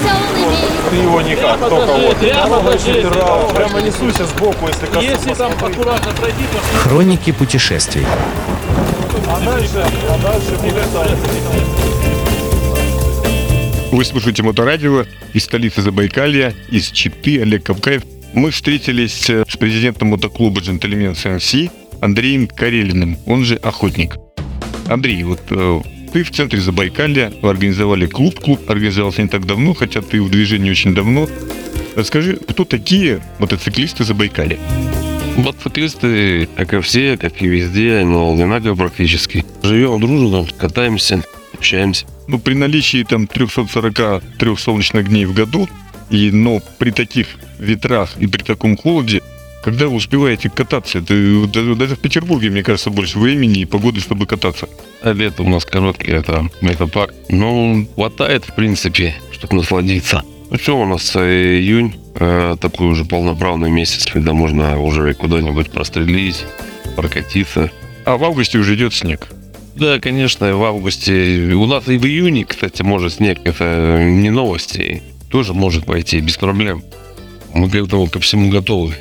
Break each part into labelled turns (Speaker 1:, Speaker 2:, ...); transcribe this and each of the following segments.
Speaker 1: веселыми.
Speaker 2: Ты его никак, только вот. Прямо, прямо несуйся сбоку, если коснусь.
Speaker 3: Если там аккуратно пройти, то
Speaker 4: Хроники путешествий.
Speaker 2: А дальше, а дальше будет.
Speaker 5: Вы слушаете Моторадио из столицы Забайкалья, из Читы, Олег Кавкаев. Мы встретились э, с президентом мотоклуба «Джентльмен СМС» Андреем Карелиным, он же «Охотник». Андрей, вот э, ты в центре Забайкалья, организовали клуб, клуб организовался не так давно, хотя ты в движении очень давно. Расскажи, кто такие мотоциклисты Забайкалья?
Speaker 3: Мотоциклисты, как и все, как и везде, но одинаково практически. Живем дружно, катаемся, общаемся.
Speaker 5: Ну, при наличии там 343 солнечных дней в году, и, но при таких ветрах и при таком холоде, когда вы успеваете кататься? Это, даже, в Петербурге, мне кажется, больше времени и погоды, чтобы кататься.
Speaker 3: А лето у нас короткое, это метапак. Ну, хватает, в принципе, чтобы насладиться. Ну что, у нас э, июнь, э, такой уже полноправный месяц, когда можно уже куда-нибудь прострелить, прокатиться.
Speaker 5: А в августе уже идет снег.
Speaker 3: Да, конечно, в августе. У нас и в июне, кстати, может снег. Это не новости. Тоже может пойти без проблем. Мы к этому ко всему готовы.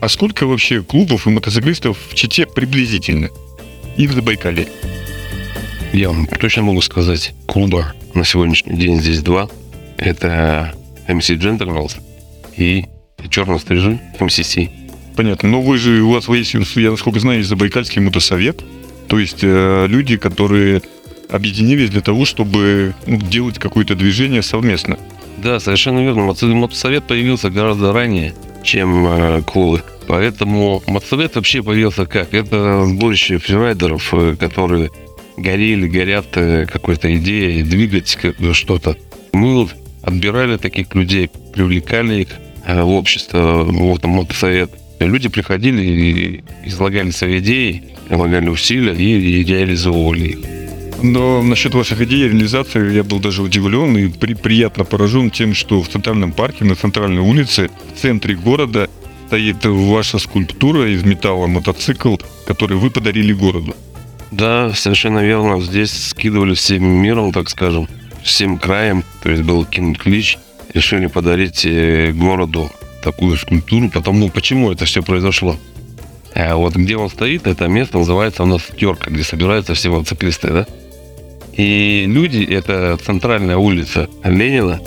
Speaker 5: А сколько вообще клубов и мотоциклистов в Чите приблизительно? И в Забайкалье?
Speaker 3: Я вам точно могу сказать, клуба на сегодняшний день здесь два. Это MC Gentlemen и Черный Стрижи MCC.
Speaker 5: Понятно. Но вы же, у вас есть, я насколько знаю, есть Забайкальский мотосовет. То есть э, люди, которые объединились для того, чтобы ну, делать какое-то движение совместно.
Speaker 3: Да, совершенно верно. Мото- Мотосовет появился гораздо ранее, чем э, клубы. Поэтому мотосовет вообще появился как? Это сборище фрирайдеров, э, которые горели, горят э, какой-то идеей двигать что-то. Мы отбирали таких людей, привлекали их в общество, вот там мотосовет. Люди приходили и излагали свои идеи, излагали усилия и реализовывали их.
Speaker 5: Но насчет ваших идей реализации я был даже удивлен и при- приятно поражен тем, что в Центральном парке, на центральной улице, в центре города стоит ваша скульптура из металла мотоцикл, который вы подарили городу.
Speaker 3: Да, совершенно верно. Здесь скидывали всем миром, так скажем, всем краем. То есть был кинут клич. Решили подарить э, городу такую скульптуру. Потому почему это все произошло? А вот где он стоит, это место называется у нас терка, где собираются все мотоциклисты, да? И люди, это центральная улица Ленина,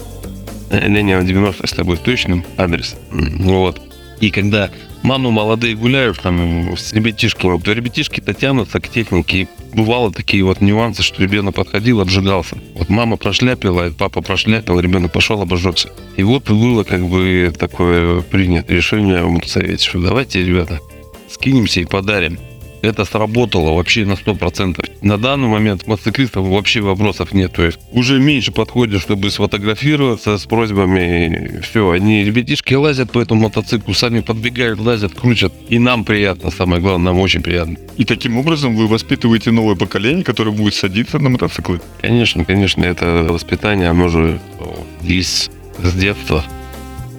Speaker 3: Э, Ленина 90, если быть точным, адрес. Вот. И когда мамы молодые гуляют, там, с ребятишками, то ребятишки-то тянутся к технике. И бывало такие вот нюансы, что ребенок подходил, обжигался. Вот мама прошляпила, папа прошляпил, ребенок пошел, обожжется. И вот было как бы такое принято решение в мотосовете, что давайте, ребята, скинемся и подарим. Это сработало вообще на 100%. На данный момент мотоциклистов вообще вопросов нет. То есть уже меньше подходят, чтобы сфотографироваться с просьбами. Все, они ребятишки лазят по этому мотоциклу, сами подбегают, лазят, крутят. И нам приятно, самое главное, нам очень приятно.
Speaker 5: И таким образом вы воспитываете новое поколение, которое будет садиться на мотоциклы.
Speaker 3: Конечно, конечно, это воспитание, оно же есть с детства.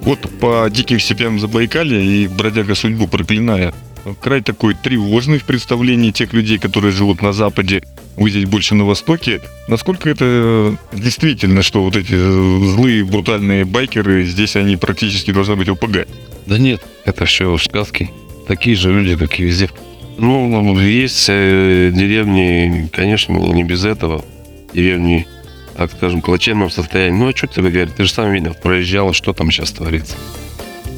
Speaker 5: Вот по диким степям Забайкалья и бродяга судьбу проклиная, край такой тревожный в представлении тех людей, которые живут на Западе, вы здесь больше на Востоке. Насколько это действительно, что вот эти э, злые, брутальные байкеры, здесь они практически должны быть ОПГ?
Speaker 3: Да нет, это все сказки. Такие же люди, как и везде. Ну, есть э, деревни, конечно, не без этого. Деревни, так скажем, в плачевном состоянии. Ну, а что тебе говорить? Ты же сам видел, проезжал, что там сейчас творится.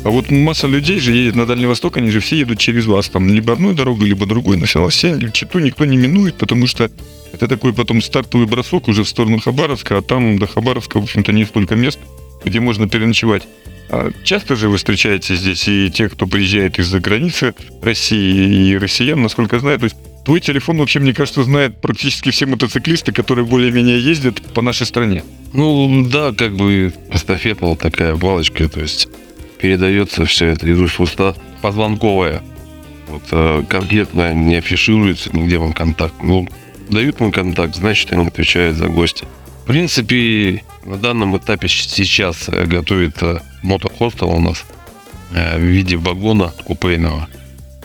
Speaker 5: А вот масса людей же едет на Дальний Восток, они же все едут через вас, там либо одной дорогой, либо другой. На Филоссе, Читу никто не минует, потому что это такой потом стартовый бросок уже в сторону Хабаровска, а там до Хабаровска, в общем-то, не столько мест, где можно переночевать. А часто же вы встречаете здесь и тех, кто приезжает из-за границы России, и россиян, насколько знаю. То есть твой телефон вообще, мне кажется, знает практически все мотоциклисты, которые более-менее ездят по нашей стране.
Speaker 3: Ну, да, как бы эстафета такая палочка, то есть передается все это из уст в уста позвонковая. Вот э, конкретно не афишируется нигде вам контакт. Ну, дают вам контакт, значит, они отвечают за гостя. В принципе, на данном этапе сейчас готовит э, мотохостел у нас э, в виде вагона купейного.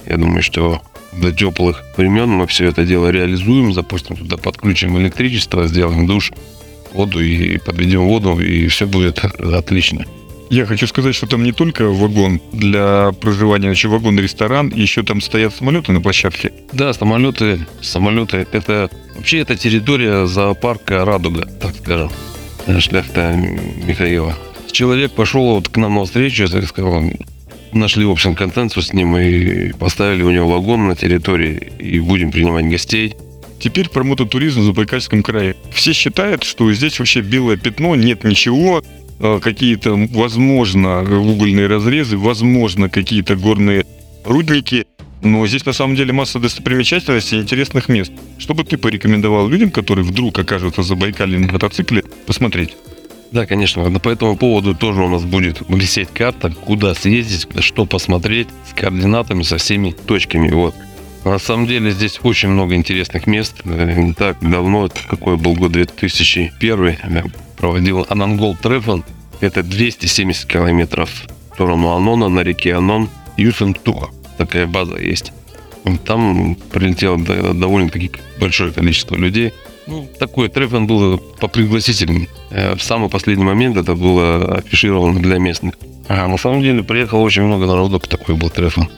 Speaker 3: Я думаю, что до теплых времен мы все это дело реализуем, запустим туда, подключим электричество, сделаем душ воду и подведем воду, и все будет отлично.
Speaker 5: Я хочу сказать, что там не только вагон для проживания, еще вагон-ресторан, еще там стоят самолеты на площадке.
Speaker 3: Да, самолеты, самолеты, это вообще это территория зоопарка Радуга, так скажем, шляхта Михаила. Человек пошел вот к нам на встречу, так сказал, нашли, в общем, консенсус с ним и поставили у него вагон на территории, и будем принимать гостей.
Speaker 5: Теперь про мототуризм в Забайкальском крае. Все считают, что здесь вообще белое пятно, нет ничего, какие-то, возможно, угольные разрезы, возможно, какие-то горные рудники, но здесь на самом деле масса достопримечательностей и интересных мест. Что бы ты порекомендовал людям, которые вдруг окажутся в Забайкалье на мотоцикле, посмотреть?
Speaker 3: Да, конечно. но По этому поводу тоже у нас будет висеть карта, куда съездить, что посмотреть, с координатами, со всеми точками. Вот. На самом деле здесь очень много интересных мест. Э, Не так давно, какой был год 2001, я проводил Анангол Трефон. Это 270 километров в сторону Анона на реке Анон. Юсентуха. Такая база есть. Там прилетело до- довольно-таки большое количество людей. Ну, такой трефон был по пригласительным. Э, В самый последний момент это было афишировано для местных. А на самом деле приехало очень много народу, такой был трефон.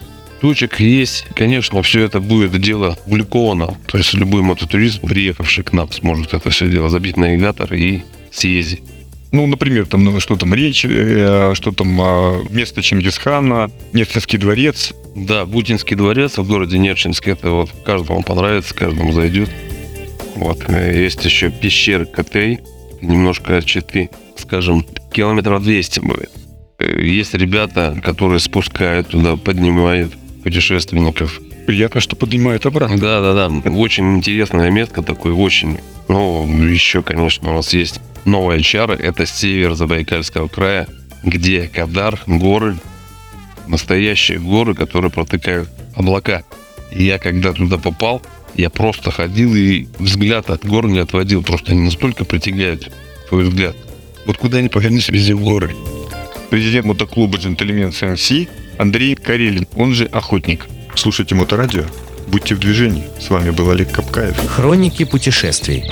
Speaker 3: Точек есть, конечно, все это будет дело публиковано. То есть любой мототурист, приехавший к нам, сможет это все дело забить на навигатор и съездить.
Speaker 5: Ну, например, там ну, что там речь, э, что там а, место Чингисхана, Нефтинский дворец.
Speaker 3: Да, Бутинский дворец в городе Нерчинск, это вот каждому понравится, каждому зайдет. Вот, э, есть еще пещеры Котей, немножко от Читы, скажем, километров 200 будет. Э, Есть ребята, которые спускают туда, поднимают путешественников.
Speaker 5: Приятно, что поднимает обратно.
Speaker 3: Да, да, да. Очень интересное место такое, очень. Ну, еще, конечно, у нас есть новая чара. Это север Забайкальского края, где Кадар, горы, настоящие горы, которые протыкают облака. И я когда туда попал, я просто ходил и взгляд от гор не отводил. Просто они настолько притягают твой взгляд. Вот куда ни повернись, везде горы.
Speaker 5: Президент мотоклуба «Джентльмен СМС» Андрей Карелин, он же «Охотник». Слушайте Моторадио, будьте в движении. С вами был Олег Капкаев.
Speaker 1: Хроники путешествий.